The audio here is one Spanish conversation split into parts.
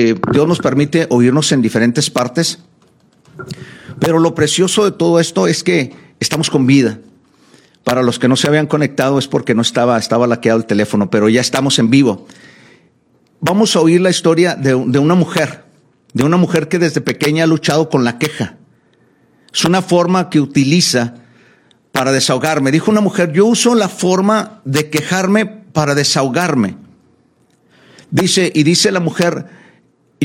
Eh, Dios nos permite oírnos en diferentes partes, pero lo precioso de todo esto es que estamos con vida. Para los que no se habían conectado es porque no estaba, estaba laqueado el teléfono, pero ya estamos en vivo. Vamos a oír la historia de, de una mujer, de una mujer que desde pequeña ha luchado con la queja. Es una forma que utiliza para desahogarme. Dijo una mujer, yo uso la forma de quejarme para desahogarme. Dice, y dice la mujer,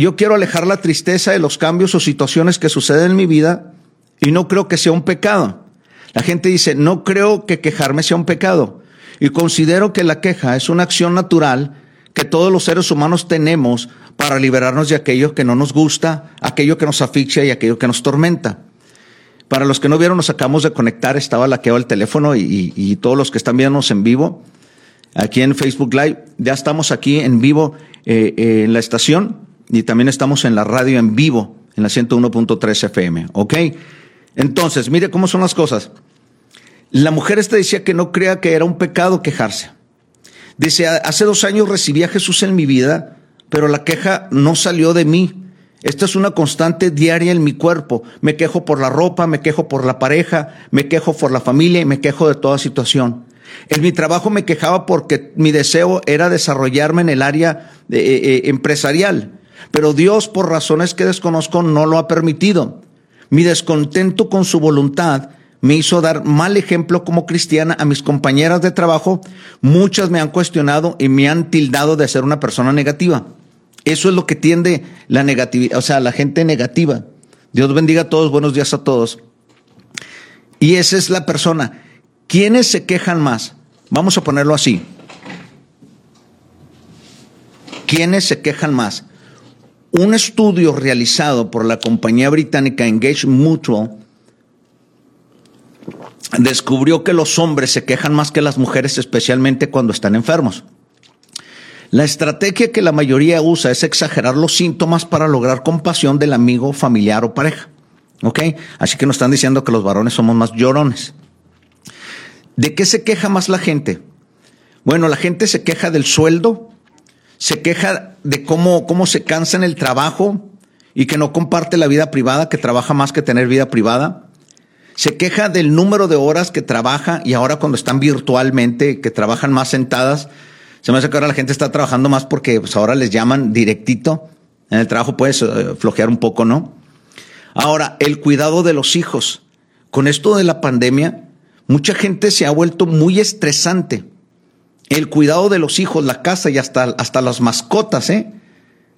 yo quiero alejar la tristeza de los cambios o situaciones que suceden en mi vida y no creo que sea un pecado. La gente dice, no creo que quejarme sea un pecado. Y considero que la queja es una acción natural que todos los seres humanos tenemos para liberarnos de aquello que no nos gusta, aquello que nos asfixia y aquello que nos tormenta. Para los que no vieron, nos acabamos de conectar, estaba laqueado el teléfono y, y, todos los que están viéndonos en vivo, aquí en Facebook Live, ya estamos aquí en vivo eh, eh, en la estación y también estamos en la radio en vivo, en la 101.3 FM, ¿ok? Entonces, mire cómo son las cosas. La mujer esta decía que no crea que era un pecado quejarse. Dice, hace dos años recibí a Jesús en mi vida, pero la queja no salió de mí. Esta es una constante diaria en mi cuerpo. Me quejo por la ropa, me quejo por la pareja, me quejo por la familia y me quejo de toda situación. En mi trabajo me quejaba porque mi deseo era desarrollarme en el área eh, eh, empresarial, pero Dios por razones que desconozco no lo ha permitido. Mi descontento con su voluntad me hizo dar mal ejemplo como cristiana a mis compañeras de trabajo. Muchas me han cuestionado y me han tildado de ser una persona negativa. Eso es lo que tiende la negatividad, o sea, la gente negativa. Dios bendiga a todos, buenos días a todos. Y esa es la persona. ¿Quiénes se quejan más? Vamos a ponerlo así. ¿Quiénes se quejan más? Un estudio realizado por la compañía británica Engage Mutual descubrió que los hombres se quejan más que las mujeres, especialmente cuando están enfermos. La estrategia que la mayoría usa es exagerar los síntomas para lograr compasión del amigo, familiar o pareja. ¿Ok? Así que nos están diciendo que los varones somos más llorones. ¿De qué se queja más la gente? Bueno, la gente se queja del sueldo, se queja de cómo, cómo se cansa en el trabajo y que no comparte la vida privada, que trabaja más que tener vida privada. Se queja del número de horas que trabaja y ahora cuando están virtualmente, que trabajan más sentadas, se me hace que ahora la gente está trabajando más porque pues, ahora les llaman directito. En el trabajo puedes eh, flojear un poco, ¿no? Ahora, el cuidado de los hijos. Con esto de la pandemia, mucha gente se ha vuelto muy estresante. El cuidado de los hijos, la casa y hasta, hasta las mascotas, ¿eh?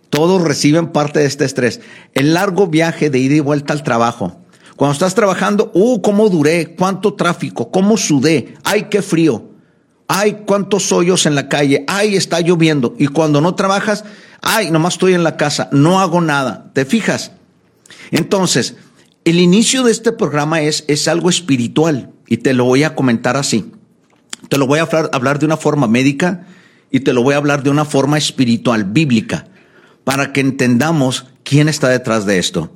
Todos reciben parte de este estrés. El largo viaje de ida y vuelta al trabajo. Cuando estás trabajando, uh, cómo duré, cuánto tráfico, cómo sudé, ay, qué frío ay, cuántos hoyos en la calle, ay, está lloviendo. Y cuando no trabajas, ay, nomás estoy en la casa, no hago nada. ¿Te fijas? Entonces, el inicio de este programa es, es algo espiritual y te lo voy a comentar así. Te lo voy a hablar, de una forma médica y te lo voy a hablar de una forma espiritual, bíblica, para que entendamos quién está detrás de esto.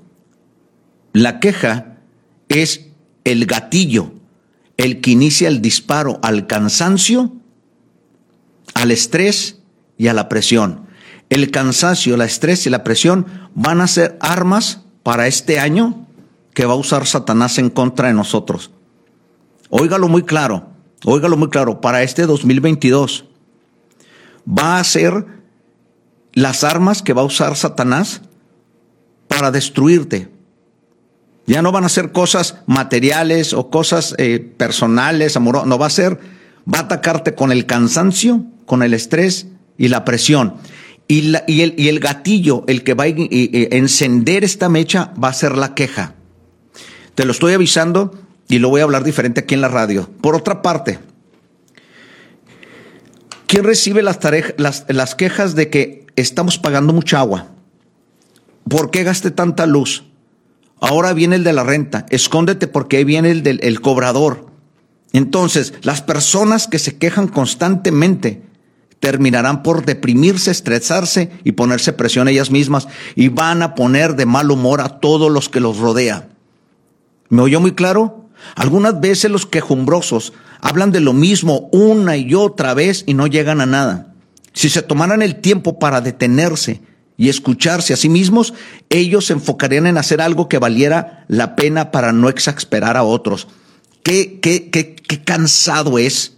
La queja es el gatillo el que inicia el disparo al cansancio, al estrés y a la presión. El cansancio, el estrés y la presión van a ser armas para este año que va a usar Satanás en contra de nosotros. Óigalo muy claro, óigalo muy claro, para este 2022 va a ser las armas que va a usar Satanás para destruirte, ya no van a ser cosas materiales o cosas eh, personales, amorosas. No va a ser, va a atacarte con el cansancio, con el estrés y la presión. Y, y, el, y el, gatillo, el que va a encender esta mecha, va a ser la queja. Te lo estoy avisando y lo voy a hablar diferente aquí en la radio. Por otra parte, ¿quién recibe las, las, las quejas de que estamos pagando mucha agua? ¿Por qué gaste tanta luz? Ahora viene el de la renta. Escóndete porque ahí viene el del cobrador. Entonces, las personas que se quejan constantemente terminarán por deprimirse, estresarse y ponerse presión ellas mismas y van a poner de mal humor a todos los que los rodea. ¿Me oyó muy claro? Algunas veces los quejumbrosos hablan de lo mismo una y otra vez y no llegan a nada. Si se tomaran el tiempo para detenerse y escucharse a sí mismos, ellos se enfocarían en hacer algo que valiera la pena para no exasperar a otros. Qué, qué, qué, qué cansado es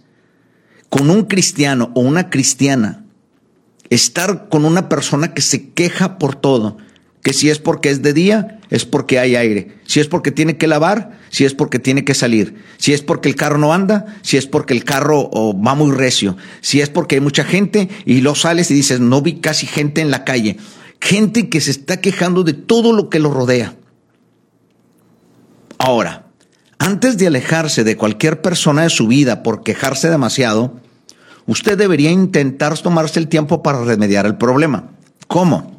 con un cristiano o una cristiana estar con una persona que se queja por todo, que si es porque es de día, es porque hay aire, si es porque tiene que lavar, si es porque tiene que salir, si es porque el carro no anda, si es porque el carro va muy recio, si es porque hay mucha gente y lo sales y dices, no vi casi gente en la calle, gente que se está quejando de todo lo que lo rodea. Ahora, antes de alejarse de cualquier persona de su vida por quejarse demasiado, usted debería intentar tomarse el tiempo para remediar el problema. ¿Cómo?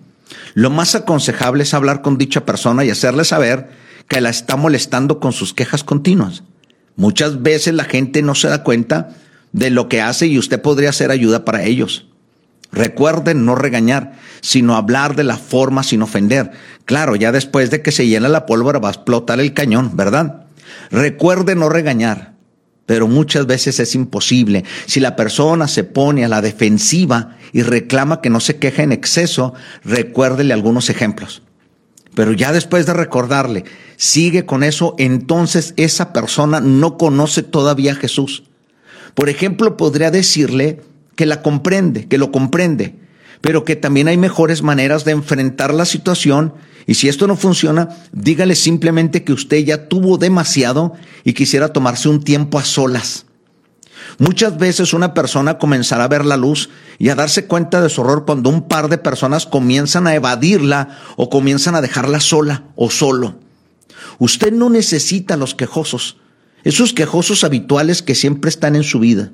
Lo más aconsejable es hablar con dicha persona y hacerle saber que la está molestando con sus quejas continuas. Muchas veces la gente no se da cuenta de lo que hace y usted podría ser ayuda para ellos. Recuerden no regañar, sino hablar de la forma sin ofender. Claro, ya después de que se llena la pólvora va a explotar el cañón, ¿verdad? Recuerden no regañar, pero muchas veces es imposible. Si la persona se pone a la defensiva y reclama que no se queja en exceso, recuérdele algunos ejemplos. Pero ya después de recordarle, sigue con eso, entonces esa persona no conoce todavía a Jesús. Por ejemplo, podría decirle que la comprende, que lo comprende, pero que también hay mejores maneras de enfrentar la situación y si esto no funciona, dígale simplemente que usted ya tuvo demasiado y quisiera tomarse un tiempo a solas. Muchas veces una persona comenzará a ver la luz y a darse cuenta de su horror cuando un par de personas comienzan a evadirla o comienzan a dejarla sola o solo. Usted no necesita los quejosos, esos quejosos habituales que siempre están en su vida.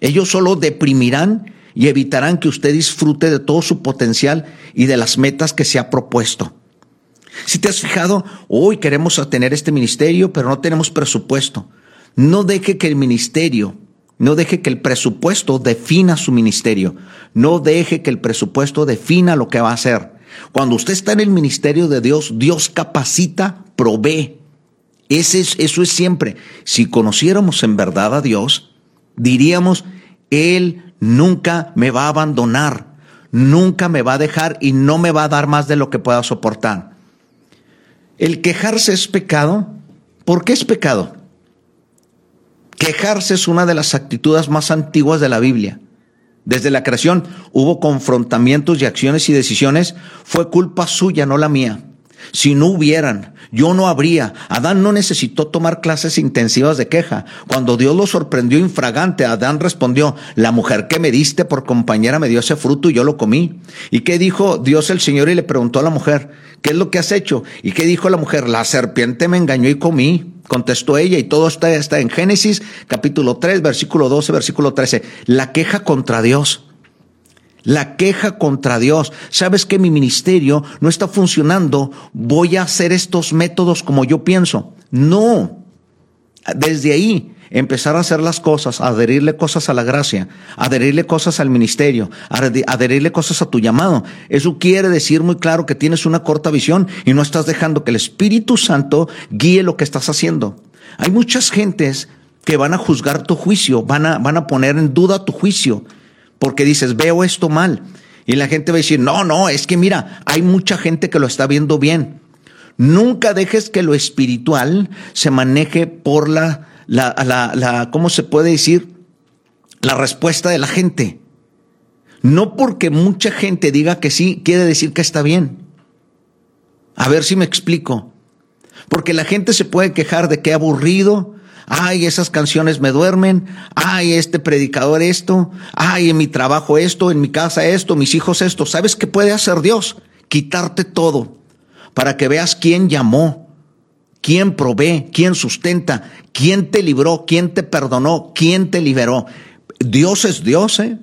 Ellos solo deprimirán y evitarán que usted disfrute de todo su potencial y de las metas que se ha propuesto. Si te has fijado, hoy queremos tener este ministerio, pero no tenemos presupuesto. No deje que el ministerio, no deje que el presupuesto defina su ministerio. No deje que el presupuesto defina lo que va a hacer. Cuando usted está en el ministerio de Dios, Dios capacita, provee. Ese es, eso es siempre. Si conociéramos en verdad a Dios, diríamos, Él nunca me va a abandonar, nunca me va a dejar y no me va a dar más de lo que pueda soportar. ¿El quejarse es pecado? ¿Por qué es pecado? Quejarse es una de las actitudes más antiguas de la Biblia. Desde la creación hubo confrontamientos y acciones y decisiones. Fue culpa suya, no la mía. Si no hubieran, yo no habría. Adán no necesitó tomar clases intensivas de queja. Cuando Dios lo sorprendió infragante, Adán respondió, la mujer que me diste por compañera me dio ese fruto y yo lo comí. ¿Y qué dijo Dios el Señor? Y le preguntó a la mujer, ¿qué es lo que has hecho? ¿Y qué dijo la mujer? La serpiente me engañó y comí. Contestó ella y todo está, está en Génesis capítulo 3, versículo 12, versículo 13. La queja contra Dios. La queja contra Dios. Sabes que mi ministerio no está funcionando. Voy a hacer estos métodos como yo pienso. No. Desde ahí empezar a hacer las cosas, adherirle cosas a la gracia, adherirle cosas al ministerio, adherirle cosas a tu llamado. Eso quiere decir muy claro que tienes una corta visión y no estás dejando que el Espíritu Santo guíe lo que estás haciendo. Hay muchas gentes que van a juzgar tu juicio, van a, van a poner en duda tu juicio porque dices, veo esto mal. Y la gente va a decir, no, no, es que mira, hay mucha gente que lo está viendo bien. Nunca dejes que lo espiritual se maneje por la, la, la, la ¿cómo se puede decir? La respuesta de la gente. No porque mucha gente diga que sí, quiere decir que está bien. A ver si me explico. Porque la gente se puede quejar de que aburrido, ay, esas canciones me duermen, ay, este predicador esto, ay, en mi trabajo esto, en mi casa esto, mis hijos esto. ¿Sabes qué puede hacer Dios? Quitarte todo para que veas quién llamó, quién provee, quién sustenta, quién te libró, quién te perdonó, quién te liberó. Dios es Dios, ¿eh?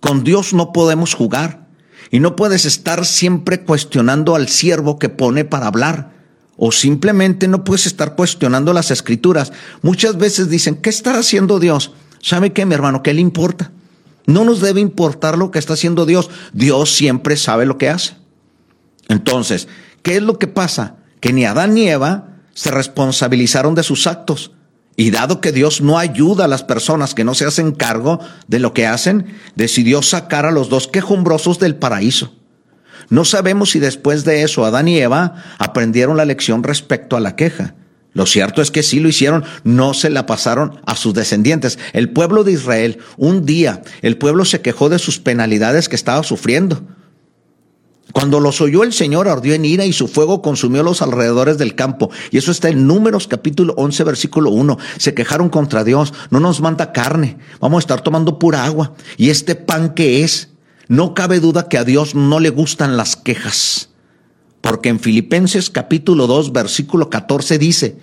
Con Dios no podemos jugar. Y no puedes estar siempre cuestionando al siervo que pone para hablar o simplemente no puedes estar cuestionando las escrituras. Muchas veces dicen, ¿qué está haciendo Dios? ¿Sabe qué, mi hermano? ¿Qué le importa? No nos debe importar lo que está haciendo Dios. Dios siempre sabe lo que hace. Entonces, ¿qué es lo que pasa? Que ni Adán ni Eva se responsabilizaron de sus actos. Y dado que Dios no ayuda a las personas que no se hacen cargo de lo que hacen, decidió sacar a los dos quejumbrosos del paraíso. No sabemos si después de eso Adán y Eva aprendieron la lección respecto a la queja. Lo cierto es que sí lo hicieron, no se la pasaron a sus descendientes. El pueblo de Israel, un día, el pueblo se quejó de sus penalidades que estaba sufriendo. Cuando los oyó el Señor ardió en ira y su fuego consumió los alrededores del campo. Y eso está en Números capítulo 11 versículo 1. Se quejaron contra Dios. No nos manda carne. Vamos a estar tomando pura agua. ¿Y este pan que es? No cabe duda que a Dios no le gustan las quejas. Porque en Filipenses capítulo 2 versículo 14 dice,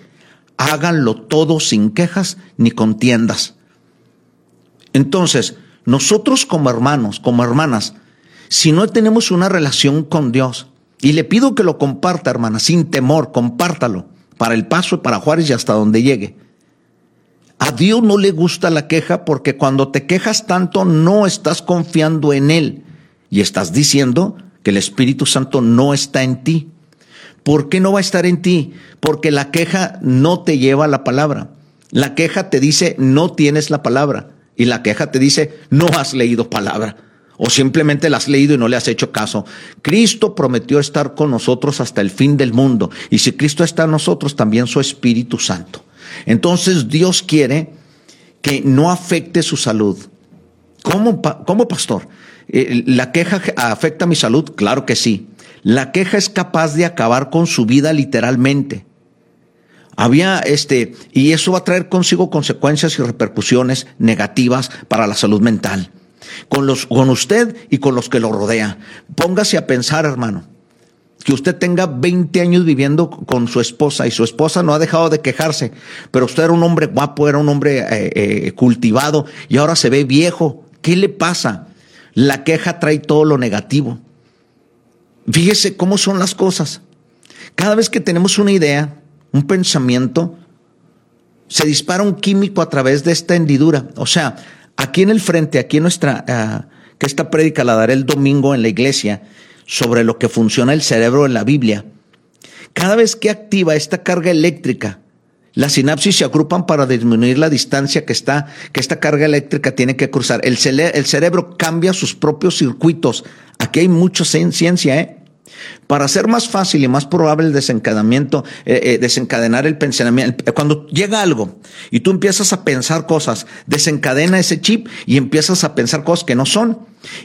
háganlo todo sin quejas ni contiendas. Entonces, nosotros como hermanos, como hermanas, si no tenemos una relación con Dios, y le pido que lo comparta, hermana, sin temor, compártalo, para el paso, para Juárez y hasta donde llegue. A Dios no le gusta la queja porque cuando te quejas tanto no estás confiando en Él y estás diciendo que el Espíritu Santo no está en ti. ¿Por qué no va a estar en ti? Porque la queja no te lleva a la palabra. La queja te dice no tienes la palabra y la queja te dice no has leído palabra o simplemente la has leído y no le has hecho caso. Cristo prometió estar con nosotros hasta el fin del mundo. Y si Cristo está en nosotros, también su Espíritu Santo. Entonces Dios quiere que no afecte su salud. ¿Cómo, cómo pastor? Eh, ¿La queja afecta mi salud? Claro que sí. La queja es capaz de acabar con su vida literalmente. Había este, y eso va a traer consigo consecuencias y repercusiones negativas para la salud mental con, los, con usted y con los que lo rodean. Póngase a pensar, hermano, que usted tenga 20 años viviendo con su esposa y su esposa no ha dejado de quejarse, pero usted era un hombre guapo, era un hombre eh, eh, cultivado y ahora se ve viejo. ¿Qué le pasa? La queja trae todo lo negativo. Fíjese cómo son las cosas. Cada vez que tenemos una idea, un pensamiento, se dispara un químico a través de esta hendidura. O sea, Aquí en el frente, aquí en nuestra, ah, que esta prédica la daré el domingo en la iglesia, sobre lo que funciona el cerebro en la Biblia. Cada vez que activa esta carga eléctrica, las sinapsis se agrupan para disminuir la distancia que, está, que esta carga eléctrica tiene que cruzar. El, el cerebro cambia sus propios circuitos. Aquí hay mucha ciencia, ¿eh? Para hacer más fácil y más probable el desencadenamiento, eh, eh, desencadenar el pensamiento, cuando llega algo y tú empiezas a pensar cosas, desencadena ese chip y empiezas a pensar cosas que no son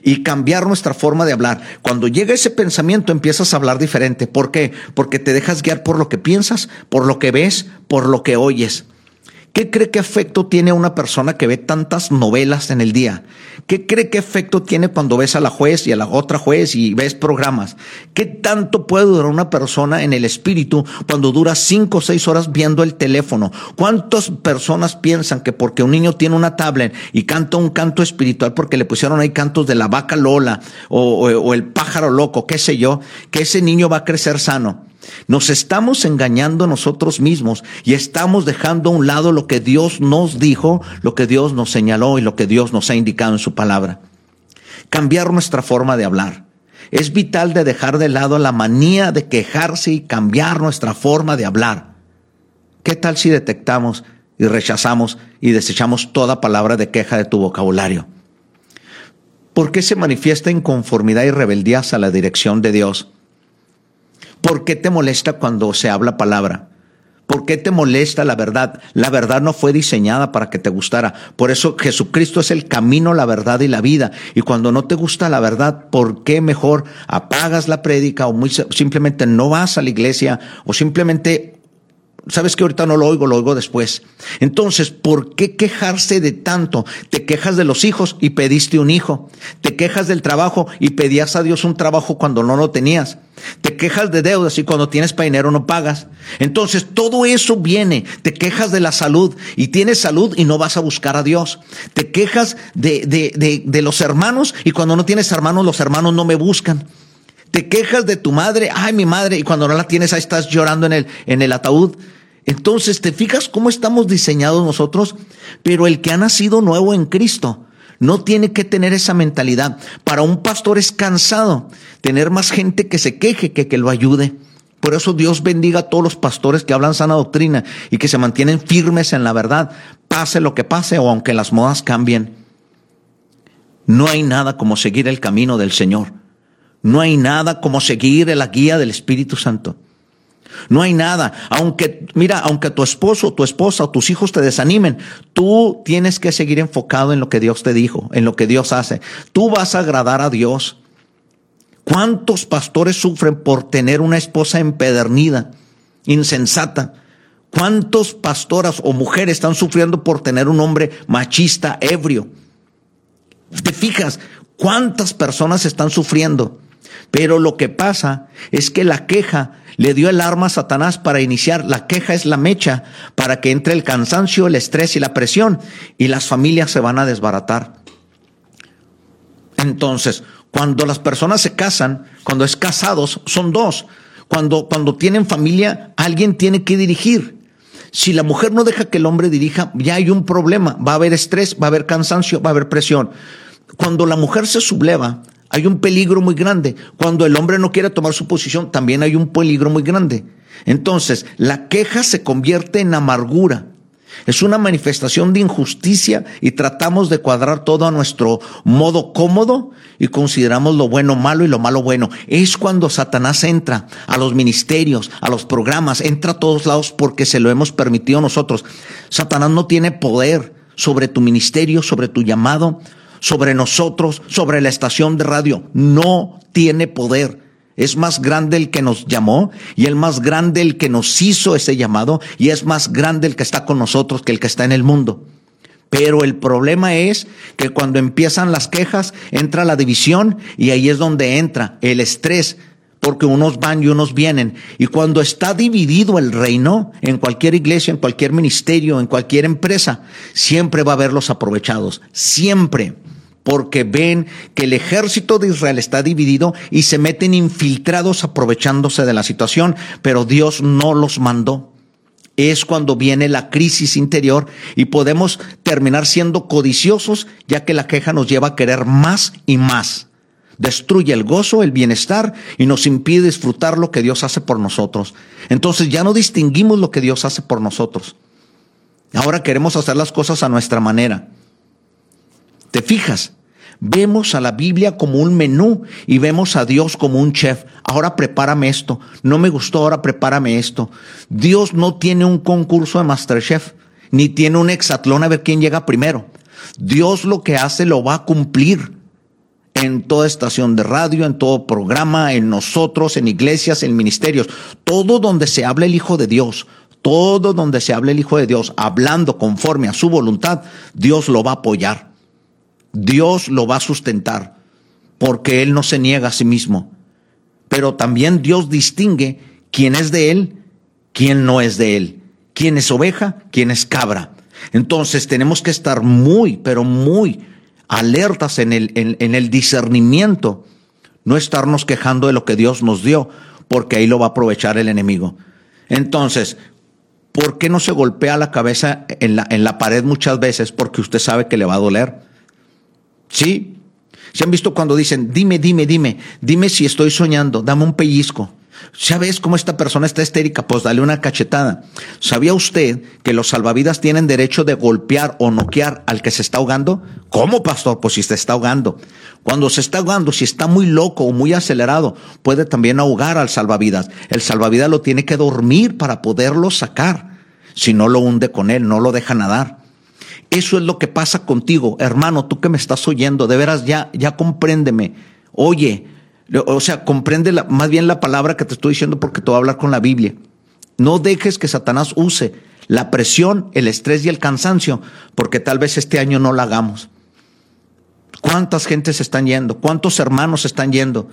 y cambiar nuestra forma de hablar. Cuando llega ese pensamiento empiezas a hablar diferente. ¿Por qué? Porque te dejas guiar por lo que piensas, por lo que ves, por lo que oyes. ¿Qué cree que efecto tiene una persona que ve tantas novelas en el día? ¿Qué cree que efecto tiene cuando ves a la juez y a la otra juez y ves programas? ¿Qué tanto puede durar una persona en el espíritu cuando dura cinco o seis horas viendo el teléfono? ¿Cuántas personas piensan que porque un niño tiene una tablet y canta un canto espiritual porque le pusieron ahí cantos de la vaca Lola o, o el pájaro loco, qué sé yo, que ese niño va a crecer sano? Nos estamos engañando nosotros mismos y estamos dejando a un lado lo que Dios nos dijo, lo que Dios nos señaló y lo que Dios nos ha indicado en su palabra. Cambiar nuestra forma de hablar. Es vital de dejar de lado la manía de quejarse y cambiar nuestra forma de hablar. ¿Qué tal si detectamos y rechazamos y desechamos toda palabra de queja de tu vocabulario? ¿Por qué se manifiesta inconformidad y rebeldía a la dirección de Dios? ¿Por qué te molesta cuando se habla palabra? ¿Por qué te molesta la verdad? La verdad no fue diseñada para que te gustara. Por eso Jesucristo es el camino, la verdad y la vida. Y cuando no te gusta la verdad, ¿por qué mejor apagas la prédica o muy, simplemente no vas a la iglesia o simplemente sabes que ahorita no lo oigo, lo oigo después. Entonces, ¿por qué quejarse de tanto? Te quejas de los hijos y pediste un hijo. Te quejas del trabajo y pedías a Dios un trabajo cuando no lo tenías. Te quejas de deudas y cuando tienes para dinero no pagas. Entonces, todo eso viene. Te quejas de la salud y tienes salud y no vas a buscar a Dios. Te quejas de, de, de, de los hermanos y cuando no tienes hermanos, los hermanos no me buscan. Te quejas de tu madre, ay mi madre, y cuando no la tienes ahí estás llorando en el, en el ataúd. Entonces, ¿te fijas cómo estamos diseñados nosotros? Pero el que ha nacido nuevo en Cristo no tiene que tener esa mentalidad. Para un pastor es cansado tener más gente que se queje que que lo ayude. Por eso Dios bendiga a todos los pastores que hablan sana doctrina y que se mantienen firmes en la verdad, pase lo que pase o aunque las modas cambien. No hay nada como seguir el camino del Señor. No hay nada como seguir la guía del Espíritu Santo. No hay nada. Aunque, mira, aunque tu esposo, tu esposa o tus hijos te desanimen, tú tienes que seguir enfocado en lo que Dios te dijo, en lo que Dios hace. Tú vas a agradar a Dios. ¿Cuántos pastores sufren por tener una esposa empedernida, insensata? ¿Cuántos pastoras o mujeres están sufriendo por tener un hombre machista, ebrio? ¿Te fijas cuántas personas están sufriendo? Pero lo que pasa es que la queja le dio el arma a Satanás para iniciar. La queja es la mecha para que entre el cansancio, el estrés y la presión y las familias se van a desbaratar. Entonces, cuando las personas se casan, cuando es casados, son dos. Cuando, cuando tienen familia, alguien tiene que dirigir. Si la mujer no deja que el hombre dirija, ya hay un problema. Va a haber estrés, va a haber cansancio, va a haber presión. Cuando la mujer se subleva, hay un peligro muy grande. Cuando el hombre no quiere tomar su posición, también hay un peligro muy grande. Entonces, la queja se convierte en amargura. Es una manifestación de injusticia y tratamos de cuadrar todo a nuestro modo cómodo y consideramos lo bueno malo y lo malo bueno. Es cuando Satanás entra a los ministerios, a los programas, entra a todos lados porque se lo hemos permitido nosotros. Satanás no tiene poder sobre tu ministerio, sobre tu llamado, sobre nosotros, sobre la estación de radio. No tiene poder. Es más grande el que nos llamó y el más grande el que nos hizo ese llamado y es más grande el que está con nosotros que el que está en el mundo. Pero el problema es que cuando empiezan las quejas, entra la división y ahí es donde entra el estrés, porque unos van y unos vienen. Y cuando está dividido el reino, en cualquier iglesia, en cualquier ministerio, en cualquier empresa, siempre va a haber los aprovechados, siempre porque ven que el ejército de Israel está dividido y se meten infiltrados aprovechándose de la situación, pero Dios no los mandó. Es cuando viene la crisis interior y podemos terminar siendo codiciosos, ya que la queja nos lleva a querer más y más. Destruye el gozo, el bienestar y nos impide disfrutar lo que Dios hace por nosotros. Entonces ya no distinguimos lo que Dios hace por nosotros. Ahora queremos hacer las cosas a nuestra manera. ¿Te fijas? Vemos a la Biblia como un menú y vemos a Dios como un chef. Ahora prepárame esto. No me gustó, ahora prepárame esto. Dios no tiene un concurso de Masterchef, ni tiene un hexatlón a ver quién llega primero. Dios lo que hace lo va a cumplir en toda estación de radio, en todo programa, en nosotros, en iglesias, en ministerios. Todo donde se habla el Hijo de Dios, todo donde se habla el Hijo de Dios, hablando conforme a su voluntad, Dios lo va a apoyar. Dios lo va a sustentar, porque Él no se niega a sí mismo. Pero también Dios distingue quién es de Él, quién no es de Él, quién es oveja, quién es cabra. Entonces tenemos que estar muy, pero muy alertas en el, en el discernimiento, no estarnos quejando de lo que Dios nos dio, porque ahí lo va a aprovechar el enemigo. Entonces, ¿por qué no se golpea la cabeza en la, en la pared muchas veces? Porque usted sabe que le va a doler. ¿Sí? ¿Se han visto cuando dicen, dime, dime, dime, dime si estoy soñando, dame un pellizco? ¿Sabes cómo esta persona está histérica? Pues dale una cachetada. ¿Sabía usted que los salvavidas tienen derecho de golpear o noquear al que se está ahogando? ¿Cómo, pastor? Pues si se está ahogando. Cuando se está ahogando, si está muy loco o muy acelerado, puede también ahogar al salvavidas. El salvavidas lo tiene que dormir para poderlo sacar. Si no lo hunde con él, no lo deja nadar. Eso es lo que pasa contigo, hermano, tú que me estás oyendo, de veras ya, ya compréndeme. Oye, o sea, comprende más bien la palabra que te estoy diciendo porque te voy a hablar con la Biblia. No dejes que Satanás use la presión, el estrés y el cansancio, porque tal vez este año no la hagamos. ¿Cuántas gentes están yendo? ¿Cuántos hermanos están yendo?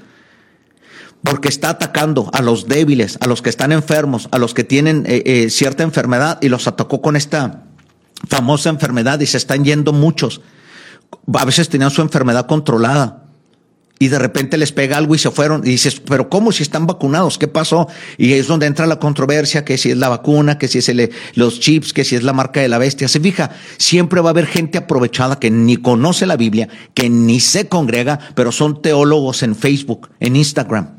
Porque está atacando a los débiles, a los que están enfermos, a los que tienen eh, eh, cierta enfermedad y los atacó con esta famosa enfermedad y se están yendo muchos. A veces tenían su enfermedad controlada y de repente les pega algo y se fueron y dices, pero ¿cómo si están vacunados? ¿Qué pasó? Y es donde entra la controversia, que si es la vacuna, que si es el, los chips, que si es la marca de la bestia. Se fija, siempre va a haber gente aprovechada que ni conoce la Biblia, que ni se congrega, pero son teólogos en Facebook, en Instagram.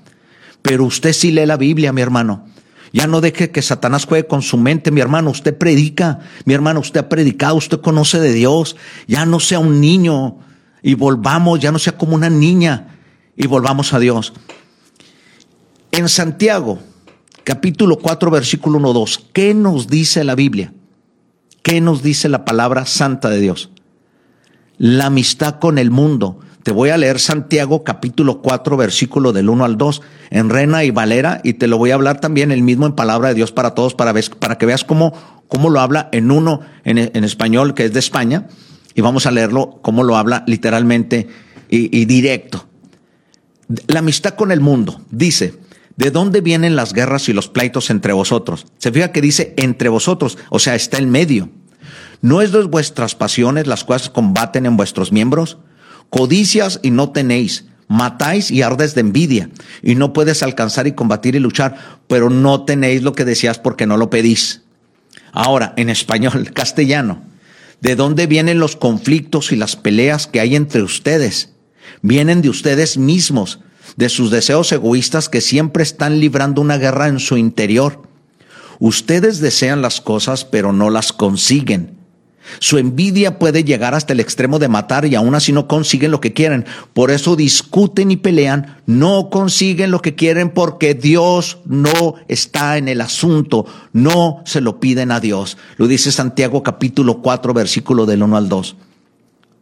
Pero usted sí lee la Biblia, mi hermano. Ya no deje que Satanás juegue con su mente, mi hermano. Usted predica, mi hermano, usted ha predicado, usted conoce de Dios. Ya no sea un niño y volvamos, ya no sea como una niña y volvamos a Dios. En Santiago, capítulo 4, versículo 1, 2, ¿qué nos dice la Biblia? ¿Qué nos dice la palabra santa de Dios? La amistad con el mundo. Te voy a leer Santiago capítulo 4, versículo del 1 al 2, en Rena y Valera, y te lo voy a hablar también el mismo en palabra de Dios para todos, para, para que veas cómo, cómo lo habla en uno en, en, español, que es de España, y vamos a leerlo cómo lo habla literalmente y, directo. La amistad con el mundo. Dice, ¿De dónde vienen las guerras y los pleitos entre vosotros? Se fija que dice entre vosotros, o sea, está en medio. ¿No es de vuestras pasiones las cuales combaten en vuestros miembros? Codicias y no tenéis, matáis y ardes de envidia, y no puedes alcanzar y combatir y luchar, pero no tenéis lo que decías porque no lo pedís. Ahora, en español, castellano, ¿de dónde vienen los conflictos y las peleas que hay entre ustedes? Vienen de ustedes mismos de sus deseos egoístas que siempre están librando una guerra en su interior. Ustedes desean las cosas pero no las consiguen. Su envidia puede llegar hasta el extremo de matar y aún así no consiguen lo que quieren. Por eso discuten y pelean, no consiguen lo que quieren porque Dios no está en el asunto, no se lo piden a Dios. Lo dice Santiago capítulo 4 versículo del 1 al 2.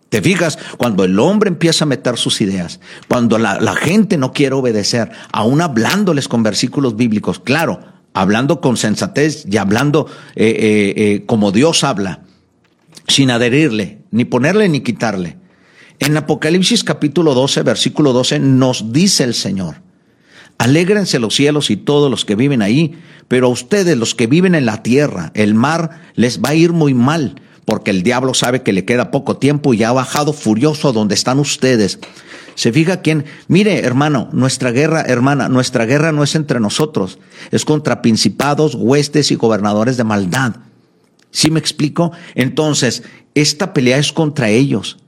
Te fijas, cuando el hombre empieza a meter sus ideas, cuando la, gente no quiere obedecer, aún hablándoles con versículos bíblicos, claro, hablando con sensatez y hablando eh, eh, eh, como Dios habla, sin adherirle, ni ponerle ni quitarle. En Apocalipsis capítulo 12, versículo 12, nos dice el Señor, alégrense los cielos y todos los que viven ahí, pero a ustedes, los que viven en la tierra, el mar les va a ir muy mal porque el diablo sabe que le queda poco tiempo y ha bajado furioso donde están ustedes. Se fija quién, mire hermano, nuestra guerra, hermana, nuestra guerra no es entre nosotros, es contra principados, huestes y gobernadores de maldad. ¿Sí me explico? Entonces, esta pelea es contra ellos.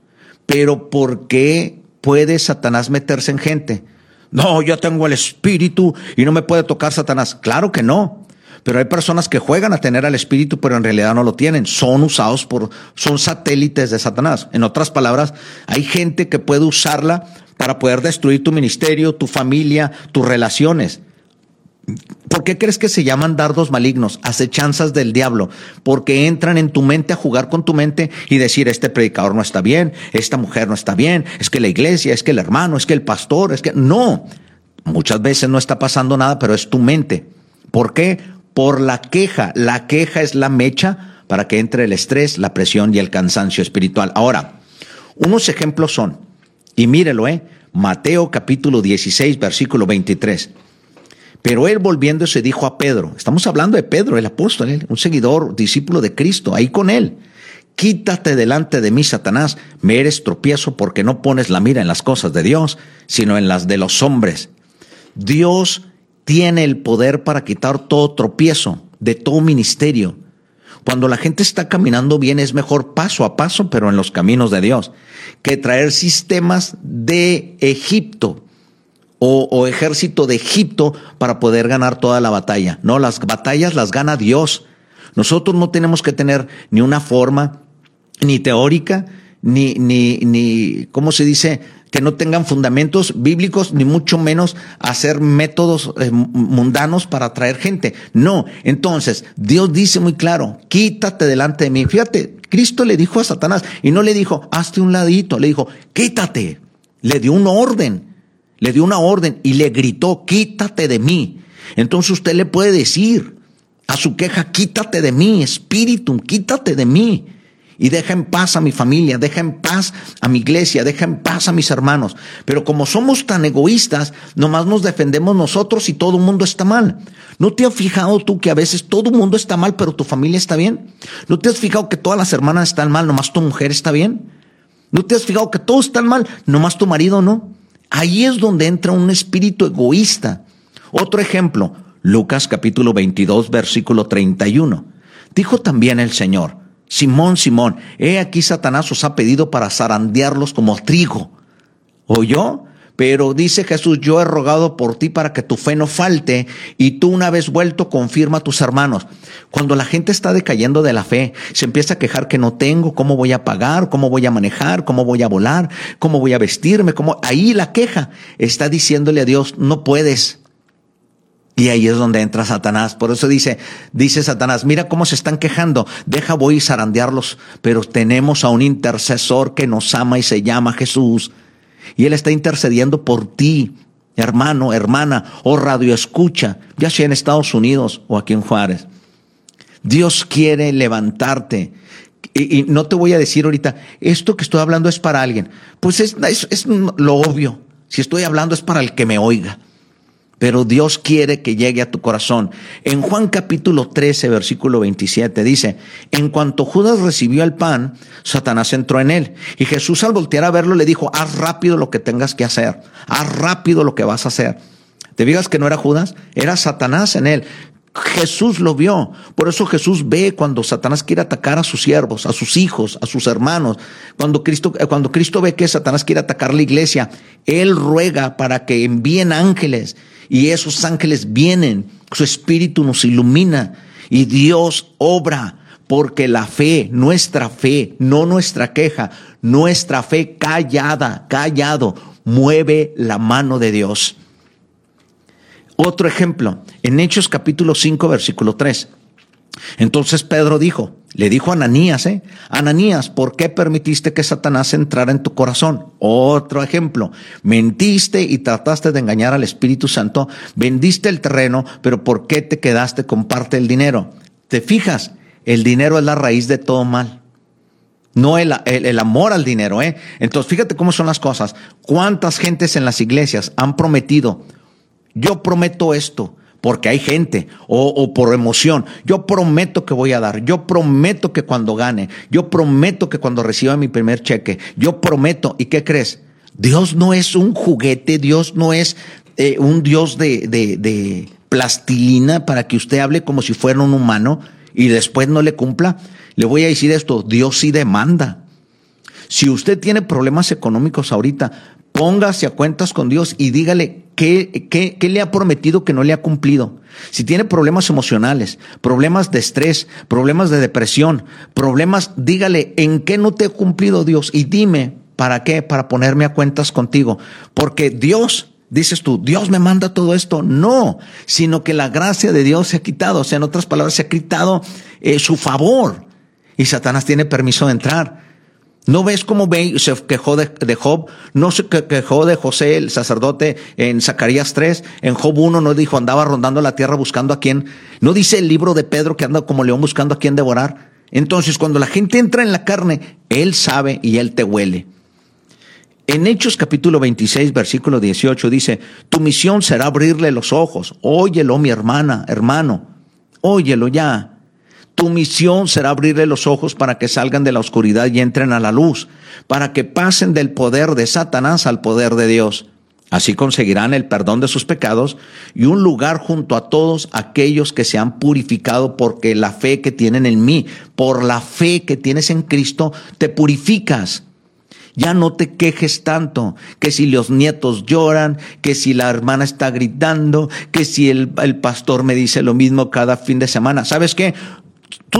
Pero ¿por qué puede Satanás meterse en gente? No, yo tengo el espíritu y no me puede tocar Satanás. Claro que no. Pero hay personas que juegan a tener al espíritu, pero en realidad no lo tienen. Son usados por, son satélites de Satanás. En otras palabras, hay gente que puede usarla para poder destruir tu ministerio, tu familia, tus relaciones. ¿Por qué crees que se llaman dardos malignos, acechanzas del diablo? Porque entran en tu mente a jugar con tu mente y decir, este predicador no está bien, esta mujer no está bien, es que la iglesia, es que el hermano, es que el pastor, es que... No, muchas veces no está pasando nada, pero es tu mente. ¿Por qué? por la queja. La queja es la mecha para que entre el estrés, la presión y el cansancio espiritual. Ahora, unos ejemplos son, y mírelo, ¿eh? Mateo capítulo 16, versículo 23. Pero él volviéndose dijo a Pedro, estamos hablando de Pedro, el apóstol, un seguidor, discípulo de Cristo, ahí con él. Quítate delante de mí, Satanás, me eres tropiezo porque no pones la mira en las cosas de Dios, sino en las de los hombres. Dios tiene el poder para quitar todo tropiezo de todo ministerio. Cuando la gente está caminando bien es mejor paso a paso, pero en los caminos de Dios, que traer sistemas de Egipto o, o, ejército de Egipto para poder ganar toda la batalla. No, las batallas las gana Dios. Nosotros no tenemos que tener ni una forma, ni teórica, ni, ni, ni, ¿cómo se dice? que no tengan fundamentos bíblicos, ni mucho menos hacer métodos eh, mundanos para atraer gente. No, entonces Dios dice muy claro, quítate delante de mí. Fíjate, Cristo le dijo a Satanás y no le dijo, hazte un ladito, le dijo, quítate. Le dio una orden, le dio una orden y le gritó, quítate de mí. Entonces usted le puede decir a su queja, quítate de mí, espíritu, quítate de mí y deja en paz a mi familia, deja en paz a mi iglesia, deja en paz a mis hermanos. Pero como somos tan egoístas, nomás nos defendemos nosotros y todo el mundo está mal. ¿No te has fijado tú que a veces todo el mundo está mal, pero tu familia está bien? ¿No te has fijado que todas las hermanas están mal, nomás tu mujer está bien? ¿No te has fijado que todos están mal, nomás tu marido no? Ahí es donde entra un espíritu egoísta. Otro ejemplo, Lucas capítulo 22, versículo 31. Dijo también el Señor, Simón, Simón, he aquí Satanás os ha pedido para zarandearlos como trigo. ¿Oyó? Pero dice Jesús, yo he rogado por ti para que tu fe no falte y tú una vez vuelto confirma a tus hermanos. Cuando la gente está decayendo de la fe, se empieza a quejar que no tengo, cómo voy a pagar, cómo voy a manejar, cómo voy a volar, cómo voy a vestirme, cómo ahí la queja está diciéndole a Dios, no puedes. Y ahí es donde entra Satanás. Por eso dice, dice Satanás, mira cómo se están quejando, deja voy a zarandearlos, pero tenemos a un intercesor que nos ama y se llama Jesús. Y él está intercediendo por ti, hermano, hermana, o radio escucha, ya sea en Estados Unidos o aquí en Juárez. Dios quiere levantarte. Y, no te voy a decir ahorita, esto que estoy hablando es para alguien. Pues es, es lo obvio. Si estoy hablando es para el que me oiga pero Dios quiere que llegue a tu corazón. En Juan capítulo 13, versículo 27 dice, en cuanto Judas recibió el pan, Satanás entró en él. Y Jesús al voltear a verlo le dijo, haz rápido lo que tengas que hacer, haz rápido lo que vas a hacer. ¿Te digas que no era Judas? Era Satanás en él. Jesús lo vio. Por eso Jesús ve cuando Satanás quiere atacar a sus siervos, a sus hijos, a sus hermanos. Cuando Cristo, eh, cuando Cristo ve que Satanás quiere atacar la iglesia, Él ruega para que envíen ángeles y esos ángeles vienen, su espíritu nos ilumina y Dios obra porque la fe, nuestra fe, no nuestra queja, nuestra fe callada, callado, mueve la mano de Dios. Otro ejemplo, en Hechos capítulo 5, versículo 3. Entonces Pedro dijo, le dijo a Ananías, ¿eh? Ananías, ¿por qué permitiste que Satanás entrara en tu corazón? Otro ejemplo, mentiste y trataste de engañar al Espíritu Santo, vendiste el terreno, pero ¿por qué te quedaste con parte del dinero? ¿Te fijas? El dinero es la raíz de todo mal. No el, el, amor al dinero, ¿eh? Entonces, fíjate cómo son las cosas. ¿Cuántas gentes en las iglesias han prometido? Yo prometo esto, porque hay gente o, por emoción. Yo prometo que voy a dar, yo prometo que cuando gane, yo prometo que cuando reciba mi primer cheque, yo prometo. ¿Y qué crees? Dios no es un juguete, Dios no es eh, un Dios de, de, de plastilina para que usted hable como si fuera un humano y después no le cumpla. Le voy a decir esto, Dios sí demanda. Si usted tiene problemas económicos ahorita, póngase a cuentas con Dios y dígale qué, qué, qué, le ha prometido que no le ha cumplido. Si tiene problemas emocionales, problemas de estrés, problemas de depresión, problemas, dígale en qué no te ha cumplido Dios y dime para qué, para ponerme a cuentas contigo. Porque Dios, dices tú, Dios me manda todo esto. No, sino que la gracia de Dios se ha quitado. O sea, en otras palabras, se ha quitado eh, su favor. Y Satanás tiene permiso de entrar. ¿No ves cómo se quejó de, Job? ¿No se quejó de José, el sacerdote, en Zacarías 3? En Job 1 no dijo, andaba rondando la tierra buscando a quién. ¿No dice el libro de Pedro que anda como león buscando a quién devorar? Entonces, cuando la gente entra en la carne, él sabe y él te huele. En Hechos capítulo 26, versículo 18 dice, tu misión será abrirle los ojos. Óyelo, mi hermana, hermano. Óyelo ya. Tu misión será abrirle los ojos para que salgan de la oscuridad y entren a la luz, para que pasen del poder de Satanás al poder de Dios. Así conseguirán el perdón de sus pecados y un lugar junto a todos aquellos que se han purificado porque la fe que tienen en mí, por la fe que tienes en Cristo, te purificas. Ya no te quejes tanto, que si los nietos lloran, que si la hermana está gritando, que si el, pastor me dice lo mismo cada fin de semana. ¿Sabes qué?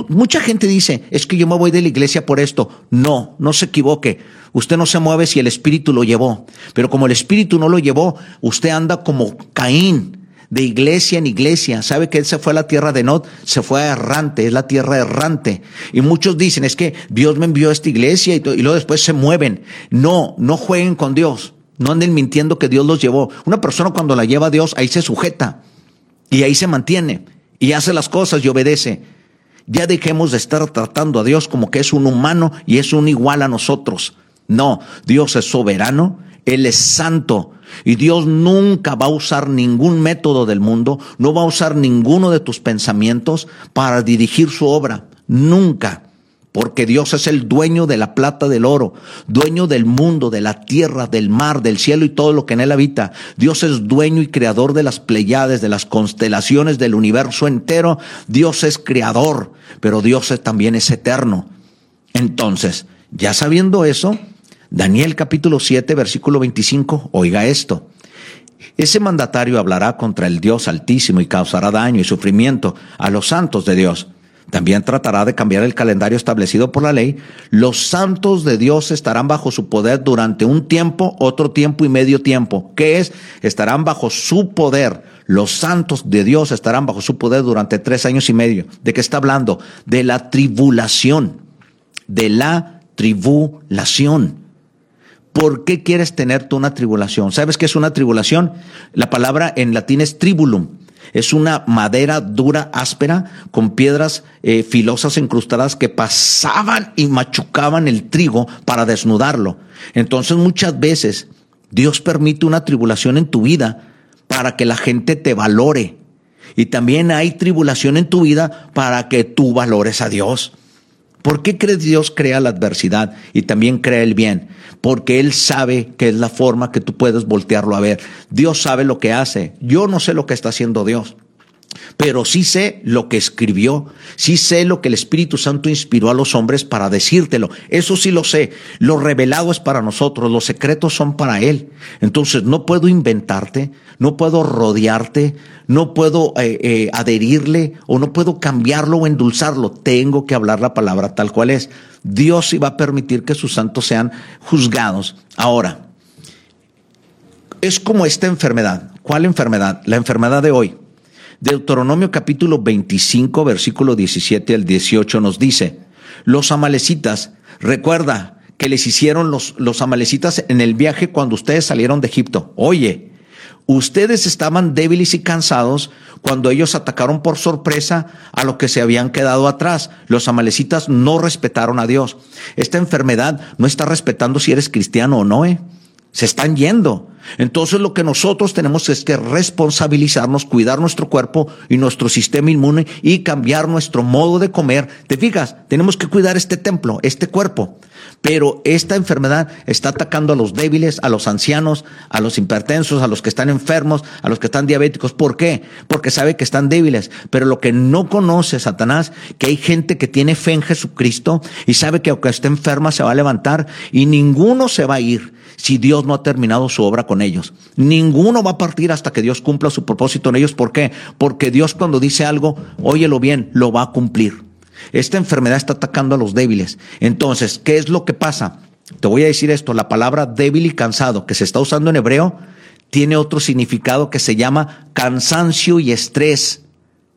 Mucha gente dice, es que yo me voy de la iglesia por esto. No, no se equivoque. Usted no se mueve si el Espíritu lo llevó. Pero como el Espíritu no lo llevó, usted anda como Caín, de iglesia en iglesia. ¿Sabe que él se fue a la tierra de Nod? Se fue a errante, es la tierra errante. Y muchos dicen, es que Dios me envió a esta iglesia y, y luego después se mueven. No, no jueguen con Dios. No anden mintiendo que Dios los llevó. Una persona cuando la lleva a Dios, ahí se sujeta. Y ahí se mantiene. Y hace las cosas y obedece. Ya dejemos de estar tratando a Dios como que es un humano y es un igual a nosotros. No, Dios es soberano, Él es santo. Y Dios nunca va a usar ningún método del mundo, no va a usar ninguno de tus pensamientos para dirigir su obra. Nunca porque Dios es el dueño de la plata, del oro, dueño del mundo, de la tierra, del mar, del cielo y todo lo que en él habita. Dios es dueño y creador de las Pleiades, de las constelaciones del universo entero. Dios es creador, pero Dios también es eterno. Entonces, ya sabiendo eso, Daniel capítulo 7, versículo 25, oiga esto. Ese mandatario hablará contra el Dios altísimo y causará daño y sufrimiento a los santos de Dios. También tratará de cambiar el calendario establecido por la ley. Los santos de Dios estarán bajo su poder durante un tiempo, otro tiempo y medio tiempo. ¿Qué es? Estarán bajo su poder. Los santos de Dios estarán bajo su poder durante tres años y medio. ¿De qué está hablando? De la tribulación. De la tribulación. ¿Por qué quieres tener tú una tribulación? ¿Sabes qué es una tribulación? La palabra en latín es tribulum. Es una madera dura, áspera, con piedras eh, filosas incrustadas que pasaban y machucaban el trigo para desnudarlo. Entonces muchas veces Dios permite una tribulación en tu vida para que la gente te valore. Y también hay tribulación en tu vida para que tú valores a Dios. ¿Por qué crees Dios crea la adversidad y también crea el bien? Porque Él sabe que es la forma que tú puedes voltearlo a ver. Dios sabe lo que hace. Yo no sé lo que está haciendo Dios pero sí sé lo que escribió, sí sé lo que el Espíritu Santo inspiró a los hombres para decírtelo. Eso sí lo sé. Lo revelado es para nosotros, los secretos son para Él. Entonces no puedo inventarte, no puedo rodearte, no puedo eh, eh, adherirle o no puedo cambiarlo o endulzarlo. Tengo que hablar la palabra tal cual es. Dios iba a permitir que sus santos sean juzgados. Ahora, es como esta enfermedad. ¿Cuál enfermedad? La enfermedad de hoy Deuteronomio capítulo 25, versículo 17 al 18 nos dice, los amalecitas, recuerda que les hicieron los, los amalecitas en el viaje cuando ustedes salieron de Egipto. Oye, ustedes estaban débiles y cansados cuando ellos atacaron por sorpresa a lo que se habían quedado atrás. Los amalecitas no respetaron a Dios. Esta enfermedad no está respetando si eres cristiano o no, ¿eh? Se están yendo. Entonces lo que nosotros tenemos es que responsabilizarnos, cuidar nuestro cuerpo y nuestro sistema inmune y cambiar nuestro modo de comer. Te fijas, tenemos que cuidar este templo, este cuerpo. Pero esta enfermedad está atacando a los débiles, a los ancianos, a los hipertensos, a los que están enfermos, a los que están diabéticos. ¿Por qué? Porque sabe que están débiles. Pero lo que no conoce Satanás, que hay gente que tiene fe en Jesucristo y sabe que aunque esté enferma se va a levantar y ninguno se va a ir si Dios no ha terminado su obra con ellos. Ninguno va a partir hasta que Dios cumpla su propósito en ellos. ¿Por qué? Porque Dios cuando dice algo, óyelo bien, lo va a cumplir. Esta enfermedad está atacando a los débiles. Entonces, ¿qué es lo que pasa? Te voy a decir esto, la palabra débil y cansado que se está usando en hebreo tiene otro significado que se llama cansancio y estrés.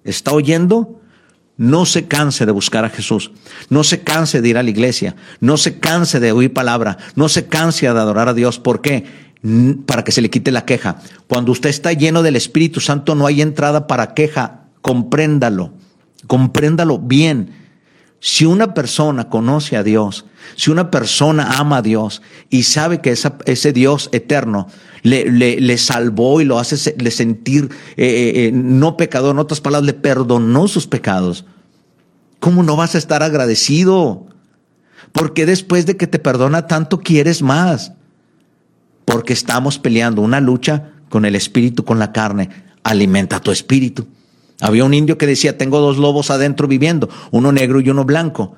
¿Está oyendo? No se canse de buscar a Jesús. No se canse de ir a la iglesia. No se canse de oír palabra. No se canse de adorar a Dios. ¿Por qué? Para que se le quite la queja. Cuando usted está lleno del Espíritu Santo no hay entrada para queja. Compréndalo. Compréndalo bien. Si una persona conoce a Dios, si una persona ama a Dios y sabe que ese Dios eterno le, le, salvó y lo hace sentir eh, eh, eh, no pecador, en otras palabras, le perdonó sus pecados, ¿cómo no vas a estar agradecido? Porque después de que te perdona tanto quieres más? Porque estamos peleando una lucha con el espíritu, con la carne. Alimenta tu espíritu. Había un indio que decía, tengo dos lobos adentro viviendo, uno negro y uno blanco.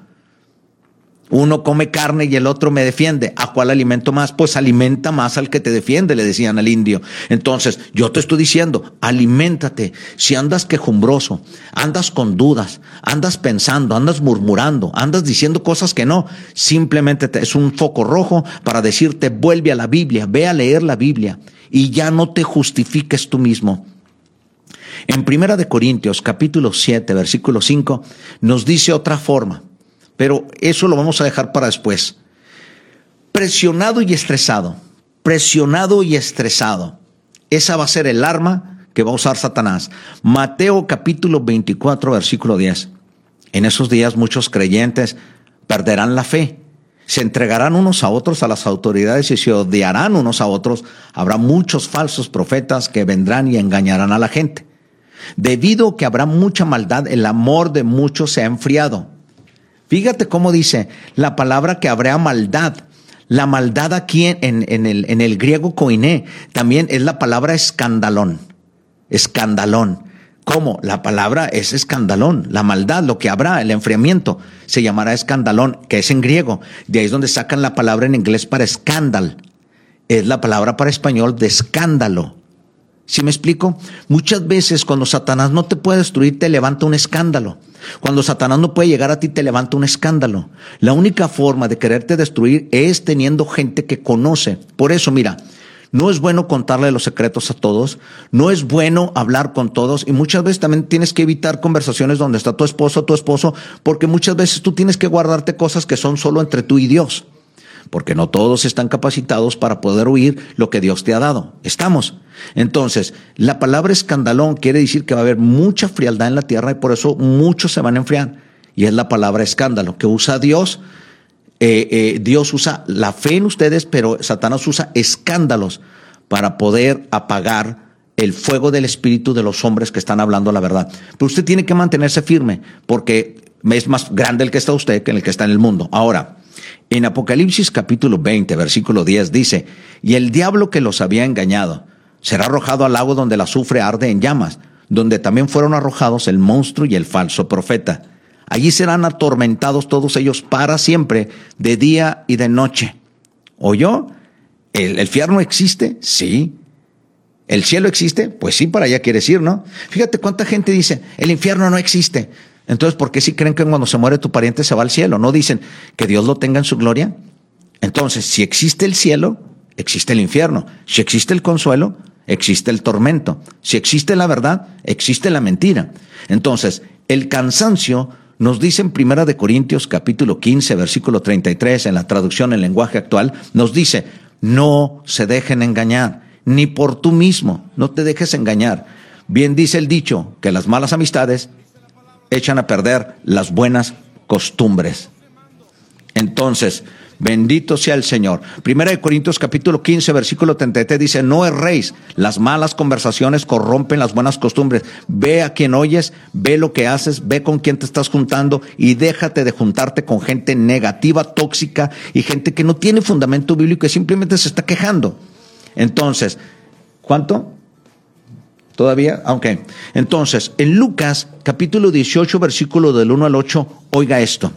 Uno come carne y el otro me defiende. ¿A cuál alimento más? Pues alimenta más al que te defiende, le decían al indio. Entonces, yo te estoy diciendo, aliméntate. Si andas quejumbroso, andas con dudas, andas pensando, andas murmurando, andas diciendo cosas que no, simplemente es un foco rojo para decirte, vuelve a la Biblia, ve a leer la Biblia y ya no te justifiques tú mismo. En Primera de Corintios, capítulo 7, versículo 5, nos dice otra forma, pero eso lo vamos a dejar para después. Presionado y estresado, presionado y estresado. Esa va a ser el arma que va a usar Satanás. Mateo capítulo 24, versículo 10. En esos días muchos creyentes perderán la fe, se entregarán unos a otros a las autoridades y se odiarán unos a otros. Habrá muchos falsos profetas que vendrán y engañarán a la gente. Debido a que habrá mucha maldad, el amor de muchos se ha enfriado. Fíjate cómo dice la palabra que habrá maldad. La maldad aquí en, el, en el griego koiné también es la palabra escandalón. Escandalón. ¿Cómo? La palabra es escandalón, la maldad, lo que habrá, el enfriamiento, se llamará escandalón, que es en griego. De ahí es donde sacan la palabra en inglés para escándal. Es la palabra para español de escándalo. ¿Sí me explico? Muchas veces cuando Satanás no te puede destruir, te levanta un escándalo. Cuando Satanás no puede llegar a ti, te levanta un escándalo. La única forma de quererte destruir es teniendo gente que conoce. Por eso, mira, no es bueno contarle los secretos a todos, no es bueno hablar con todos y muchas veces también tienes que evitar conversaciones donde está tu esposo o tu esposo, porque muchas veces tú tienes que guardarte cosas que son solo entre tú y Dios porque no todos están capacitados para poder oír lo que Dios te ha dado. Estamos. Entonces, la palabra escandalón quiere decir que va a haber mucha frialdad en la tierra y por eso muchos se van a enfriar. Y es la palabra escándalo que usa Dios. Eh, eh, Dios usa la fe en ustedes, pero Satanás usa escándalos para poder apagar el fuego del espíritu de los hombres que están hablando la verdad. Pero usted tiene que mantenerse firme porque es más grande el que está usted que el que está en el mundo. Ahora, en Apocalipsis capítulo 20, versículo 10 dice, y el diablo que los había engañado será arrojado al lago donde la azufre arde en llamas, donde también fueron arrojados el monstruo y el falso profeta. Allí serán atormentados todos ellos para siempre, de día y de noche. ¿Oyó? ¿El, el infierno existe? Sí. ¿El cielo existe? Pues sí, para allá quieres ir, ¿no? Fíjate cuánta gente dice, el infierno no existe. Entonces, ¿por qué si creen que cuando se muere tu pariente se va al cielo? ¿No dicen que Dios lo tenga en su gloria? Entonces, si existe el cielo, existe el infierno. Si existe el consuelo, existe el tormento. Si existe la verdad, existe la mentira. Entonces, el cansancio nos dice en Primera de Corintios capítulo 15, versículo 33, en la traducción en lenguaje actual, nos dice, no se dejen engañar, ni por tú mismo, no te dejes engañar. Bien dice el dicho que las malas amistades echan a perder las buenas costumbres. Entonces, bendito sea el Señor. Primera de Corintios capítulo 15, versículo 33 dice, no erréis, las malas conversaciones corrompen las buenas costumbres. Ve a quien oyes, ve lo que haces, ve con quién te estás juntando y déjate de juntarte con gente negativa, tóxica y gente que no tiene fundamento bíblico y simplemente se está quejando. Entonces, ¿cuánto? ¿Todavía? Ok. Entonces, en Lucas capítulo 18, versículo del 1 al 8, oiga esto.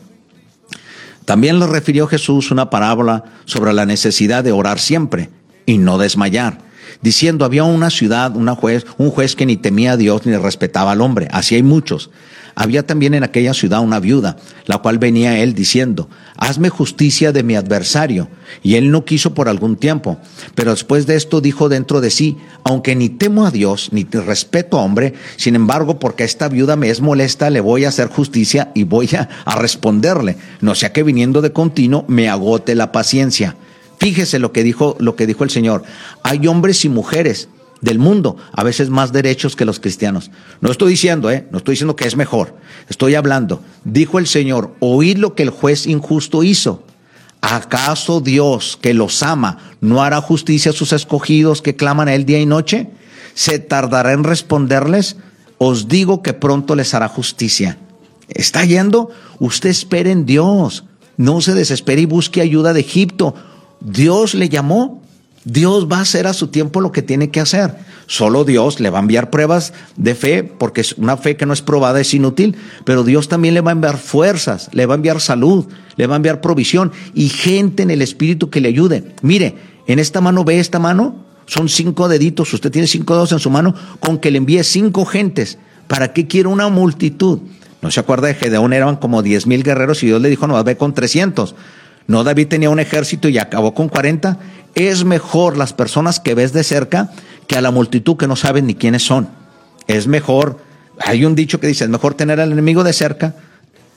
También le refirió Jesús una parábola sobre la necesidad de orar siempre y no desmayar, diciendo, había una ciudad, una juez, un juez que ni temía a Dios ni respetaba al hombre. Así hay muchos. Había también en aquella ciudad una viuda, la cual venía él diciendo, hazme justicia de mi adversario. Y él no quiso por algún tiempo. Pero después de esto dijo dentro de sí, aunque ni temo a Dios, ni respeto a hombre, sin embargo, porque esta viuda me es molesta, le voy a hacer justicia y voy a, a responderle. No sea que viniendo de continuo me agote la paciencia. Fíjese lo que dijo, lo que dijo el Señor. Hay hombres y mujeres del mundo, a veces más derechos que los cristianos. No estoy diciendo, ¿eh? No estoy diciendo que es mejor. Estoy hablando. Dijo el Señor, oíd lo que el juez injusto hizo. ¿Acaso Dios, que los ama, no hará justicia a sus escogidos que claman a él día y noche? ¿Se tardará en responderles? Os digo que pronto les hará justicia. ¿Está yendo? Usted espere en Dios. No se desespere y busque ayuda de Egipto. Dios le llamó, Dios va a hacer a su tiempo lo que tiene que hacer. Solo Dios le va a enviar pruebas de fe, porque una fe que no es probada, es inútil, pero Dios también le va a enviar fuerzas, le va a enviar salud, le va a enviar provisión y gente en el espíritu que le ayude. Mire, en esta mano ve esta mano, son cinco deditos, usted tiene cinco dedos en su mano, con que le envíe cinco gentes. ¿Para qué quiere una multitud? No se acuerda de Gedeón, eran como diez mil guerreros y Dios le dijo, no, ve con trescientos. No, David tenía un ejército y acabó con cuarenta es mejor las personas que ves de cerca que a la multitud que no saben ni quiénes son. Es mejor, hay un dicho que dice, es mejor tener al enemigo de cerca,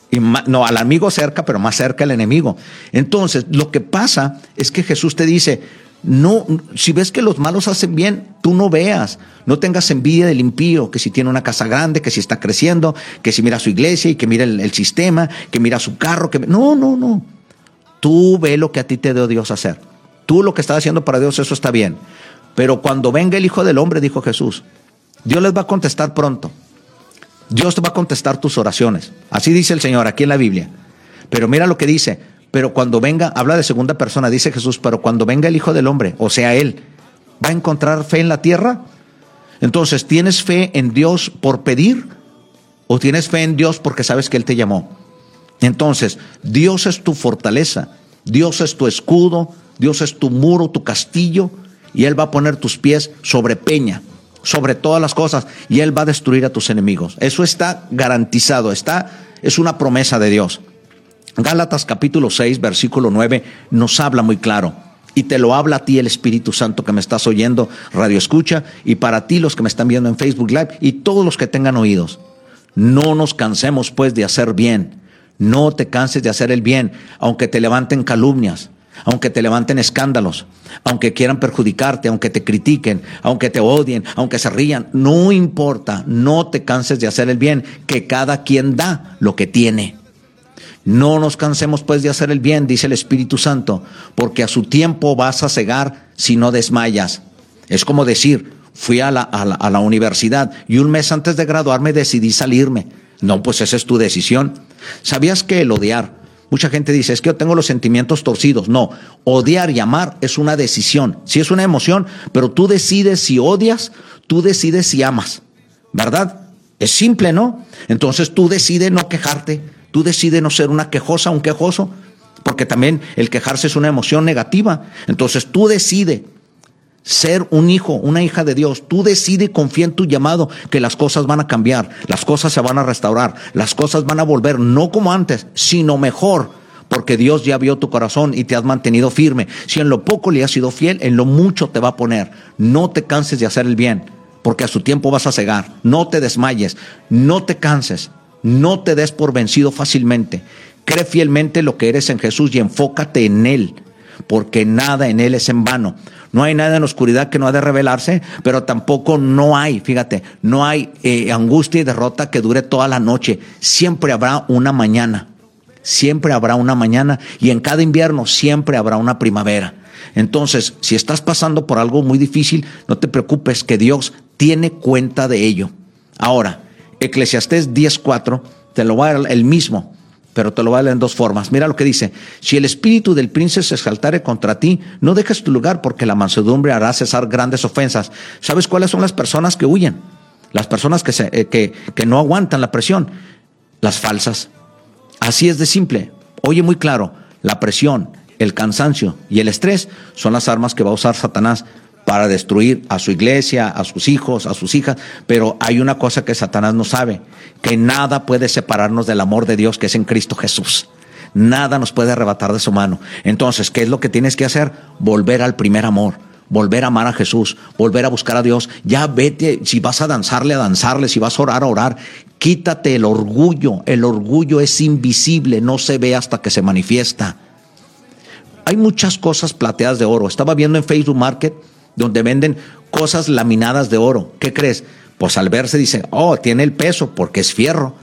y no, al amigo cerca, pero más cerca al enemigo. Entonces, lo que pasa es que Jesús te dice, no, si ves que los malos hacen bien, tú no veas, no tengas envidia del impío, que si tiene una casa grande, que si está creciendo, que si mira su iglesia y que mira el, el sistema, que mira su carro, que no, no, no. Tú ve lo que a ti te dio Dios hacer. Tú lo que estás haciendo para Dios, eso está bien. Pero cuando venga el Hijo del Hombre, dijo Jesús, Dios les va a contestar pronto. Dios va a contestar tus oraciones. Así dice el Señor aquí en la Biblia. Pero mira lo que dice. Pero cuando venga, habla de segunda persona, dice Jesús, pero cuando venga el Hijo del Hombre, o sea, Él, ¿va a encontrar fe en la tierra? Entonces, ¿tienes fe en Dios por pedir o tienes fe en Dios porque sabes que Él te llamó? Entonces, Dios es tu fortaleza, Dios es tu escudo, Dios es tu muro, tu castillo, y Él va a poner tus pies sobre peña, sobre todas las cosas, y Él va a destruir a tus enemigos. Eso está garantizado, está, es una promesa de Dios. Gálatas capítulo 6, versículo 9 nos habla muy claro. Y te lo habla a ti el Espíritu Santo que me estás oyendo, Radio Escucha, y para ti los que me están viendo en Facebook Live y todos los que tengan oídos. No nos cansemos pues de hacer bien. No te canses de hacer el bien, aunque te levanten calumnias, aunque te levanten escándalos, aunque quieran perjudicarte, aunque te critiquen, aunque te odien, aunque se rían. No importa, no te canses de hacer el bien, que cada quien da lo que tiene. No nos cansemos pues de hacer el bien, dice el Espíritu Santo, porque a su tiempo vas a cegar si no desmayas. Es como decir, fui a la, a la, a la universidad y un mes antes de graduarme decidí salirme. No, pues esa es tu decisión. ¿Sabías que el odiar? Mucha gente dice, es que yo tengo los sentimientos torcidos. No, odiar y amar es una decisión. Sí es una emoción, pero tú decides si odias, tú decides si amas. ¿Verdad? Es simple, ¿no? Entonces tú decides no quejarte, Tú decides no ser una quejosa, un quejoso, porque también el quejarse es una emoción negativa. Entonces tú decides ser un hijo, una hija de Dios. Tú decides, confía en tu llamado, que las cosas van a cambiar, las cosas se van a restaurar, las cosas van a volver, no como antes, sino mejor, porque Dios ya vio tu corazón y te has mantenido firme. Si en lo poco le has sido fiel, en lo mucho te va a poner. No te canses de hacer el bien, porque a su tiempo vas a cegar. No te desmayes, no te canses. No te des por vencido fácilmente. Cree fielmente lo que eres en Jesús y enfócate en Él, porque nada en Él es en vano. No hay nada en la oscuridad que no ha de revelarse, pero tampoco no hay, fíjate, no hay eh, angustia y derrota que dure toda la noche. Siempre habrá una mañana, siempre habrá una mañana y en cada invierno siempre habrá una primavera. Entonces, si estás pasando por algo muy difícil, no te preocupes, que Dios tiene cuenta de ello. Ahora, Eclesiastés 10.4, te lo va a dar el mismo, pero te lo va a leer en dos formas. Mira lo que dice, si el espíritu del príncipe se exaltare contra ti, no dejes tu lugar porque la mansedumbre hará cesar grandes ofensas. ¿Sabes cuáles son las personas que huyen? Las personas que, se, eh, que, que no aguantan la presión, las falsas. Así es de simple. Oye muy claro, la presión, el cansancio y el estrés son las armas que va a usar Satanás para destruir a su iglesia, a sus hijos, a sus hijas. Pero hay una cosa que Satanás no sabe, que nada puede separarnos del amor de Dios que es en Cristo Jesús. Nada nos puede arrebatar de su mano. Entonces, ¿qué es lo que tienes que hacer? Volver al primer amor volver a amar a Jesús, volver a buscar a Dios. Ya vete, si vas a danzarle, a danzarle, si vas a orar, a orar. Quítate el orgullo. El orgullo es invisible, no se ve hasta que se manifiesta. Hay muchas cosas plateadas de oro. Estaba viendo en Facebook Market donde venden cosas laminadas de oro. ¿Qué crees? Pues al verse dice, oh, tiene el peso porque es fierro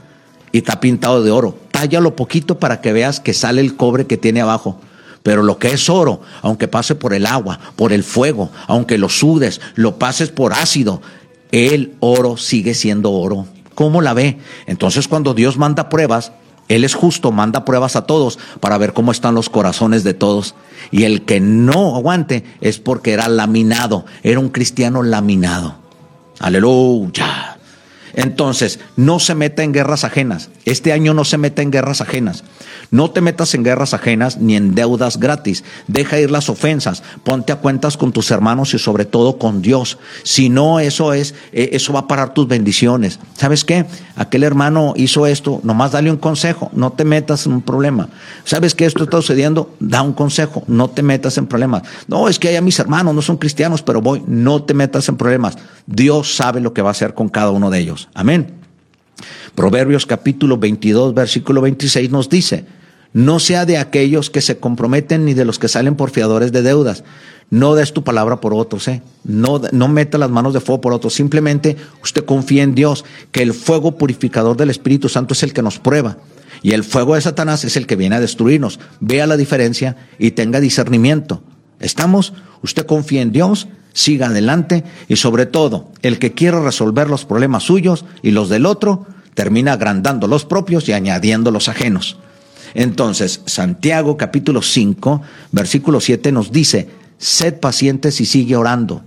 y está pintado de oro. Tállalo poquito para que veas que sale el cobre que tiene abajo. Pero lo que es oro, aunque pase por el agua, por el fuego, aunque lo sudes, lo pases por ácido, el oro sigue siendo oro. ¿Cómo la ve? Entonces cuando Dios manda pruebas, él es justo, manda pruebas a todos para ver cómo están los corazones de todos. Y el que no aguante es porque era laminado, era un cristiano laminado. Aleluya. Entonces, no se meta en guerras ajenas. Este año no se meta en guerras ajenas. No te metas en guerras ajenas ni en deudas gratis. Deja ir las ofensas. Ponte a cuentas con tus hermanos y sobre todo con Dios. Si no, eso es, eh, eso va a parar tus bendiciones. ¿Sabes qué? Aquel hermano hizo esto. Nomás dale un consejo. No te metas en un problema. ¿Sabes que esto está sucediendo? Da un consejo. No te metas en problemas. No, es que hay a mis hermanos, no son cristianos, pero voy. No te metas en problemas. Dios sabe lo que va a hacer con cada uno de ellos. Amén. Proverbios capítulo 22, versículo 26 nos dice, no sea de aquellos que se comprometen ni de los que salen por fiadores de deudas. No des tu palabra por otros, ¿eh? No, no meta las manos de fuego por otros. Simplemente usted confía en Dios, que el fuego purificador del Espíritu Santo es el que nos prueba. Y el fuego de Satanás es el que viene a destruirnos. Vea la diferencia y tenga discernimiento. ¿Estamos? Usted confía en Dios, siga adelante y sobre todo, el que quiera resolver los problemas suyos y los del otro, termina agrandando los propios y añadiendo los ajenos. Entonces, Santiago capítulo 5, versículo 7 nos dice, sed pacientes y sigue orando.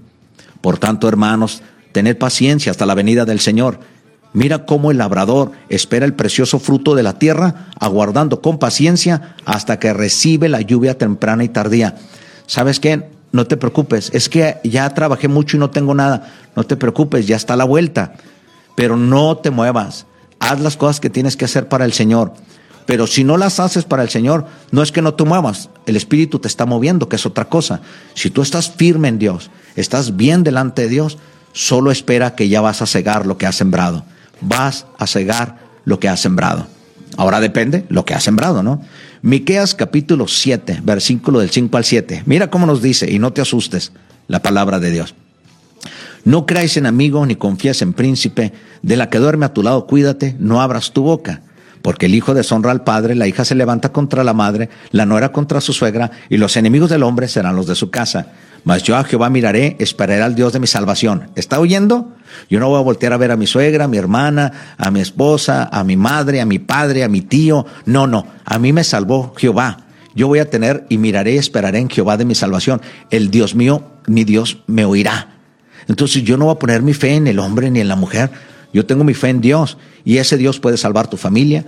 Por tanto, hermanos, Tened paciencia hasta la venida del Señor. Mira cómo el labrador espera el precioso fruto de la tierra, aguardando con paciencia hasta que recibe la lluvia temprana y tardía. ¿Sabes qué? No te preocupes, es que ya trabajé mucho y no tengo nada. No te preocupes, ya está la vuelta. Pero no te muevas. Haz las cosas que tienes que hacer para el Señor. Pero si no las haces para el Señor, no es que no te muevas, el Espíritu te está moviendo, que es otra cosa. Si tú estás firme en Dios, estás bien delante de Dios, solo espera que ya vas a cegar lo que has sembrado. Vas a cegar lo que has sembrado. Ahora depende lo que has sembrado, ¿no? Miqueas capítulo 7, versículo del 5 al 7. Mira cómo nos dice, y no te asustes, la palabra de Dios. No creáis en amigo ni confíes en príncipe, de la que duerme a tu lado, cuídate, no abras tu boca porque el hijo deshonra al padre, la hija se levanta contra la madre, la nuera contra su suegra, y los enemigos del hombre serán los de su casa. Mas yo a Jehová miraré, esperaré al Dios de mi salvación. ¿Está oyendo? Yo no voy a voltear a ver a mi suegra, a mi hermana, a mi esposa, a mi madre, a mi padre, a mi tío. No, no, a mí me salvó Jehová. Yo voy a tener y miraré y esperaré en Jehová de mi salvación. El Dios mío, mi Dios, me oirá. Entonces yo no voy a poner mi fe en el hombre ni en la mujer, yo tengo mi fe en Dios y ese Dios puede salvar tu familia,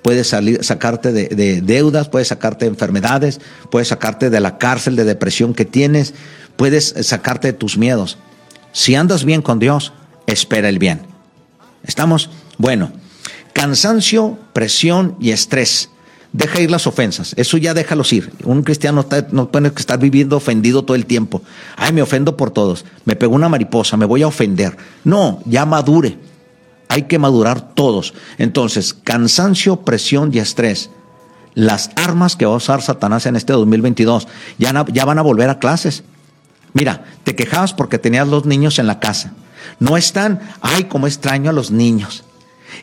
puede salir, sacarte de, deudas, puede sacarte de enfermedades, puede sacarte de la cárcel de depresión que tienes, puedes sacarte de tus miedos. Si andas bien con Dios, espera el bien. ¿Estamos? Bueno, cansancio, presión y estrés. Deja ir las ofensas, eso ya déjalos ir. Un cristiano no tiene que estar viviendo ofendido todo el tiempo. Ay, me ofendo por todos, me pegó una mariposa, me voy a ofender. No, ya madure hay que madurar todos. Entonces, cansancio, presión y estrés. Las armas que va a usar Satanás en este 2022 ya, ya van a volver a clases. Mira, te quejabas porque tenías los niños en la casa. No están, ay, como extraño a los niños.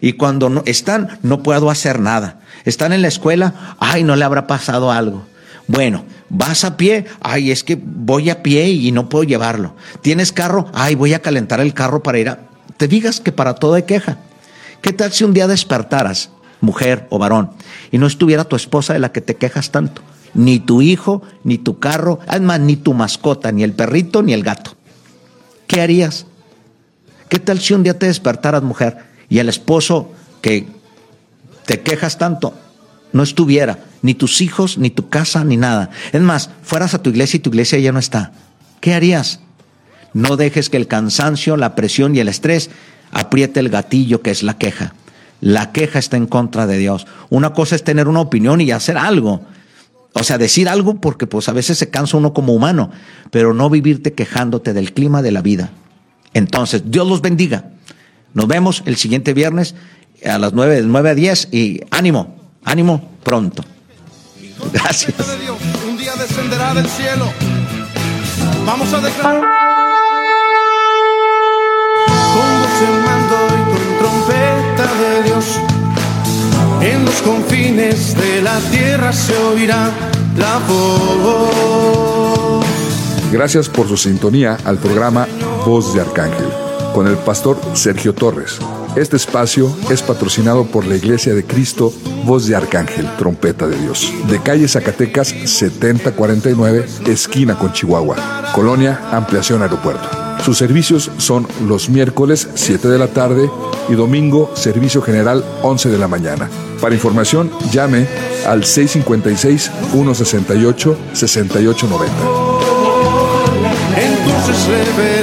Y cuando no están, no puedo hacer nada. Están en la escuela, ay, no le habrá pasado algo. Bueno, vas a pie, ay, es que voy a pie y no puedo llevarlo. ¿Tienes carro? Ay, voy a calentar el carro para ir a te digas que para todo hay queja. ¿Qué tal si un día despertaras, mujer o varón, y no estuviera tu esposa de la que te quejas tanto? Ni tu hijo, ni tu carro, además ni tu mascota, ni el perrito, ni el gato. ¿Qué harías? ¿Qué tal si un día te despertaras, mujer, y el esposo que te quejas tanto no estuviera, ni tus hijos, ni tu casa, ni nada? Es más, fueras a tu iglesia y tu iglesia ya no está. ¿Qué harías? No dejes que el cansancio, la presión y el estrés apriete el gatillo que es la queja. La queja está en contra de Dios. Una cosa es tener una opinión y hacer algo. O sea, decir algo porque pues a veces se cansa uno como humano, pero no vivirte quejándote del clima de la vida. Entonces, Dios los bendiga. Nos vemos el siguiente viernes a las 9, de 9 a 10 y ánimo, ánimo pronto. Gracias. Un día descenderá del cielo. Vamos a declarar. y con trompeta de Dios. En los confines de la tierra se oirá la voz. Gracias por su sintonía al programa Voz de Arcángel con el pastor Sergio Torres. Este espacio es patrocinado por la Iglesia de Cristo, Voz de Arcángel, Trompeta de Dios, de calle Zacatecas 7049, esquina con Chihuahua, Colonia Ampliación Aeropuerto. Sus servicios son los miércoles 7 de la tarde y domingo servicio general 11 de la mañana. Para información, llame al 656-168-6890.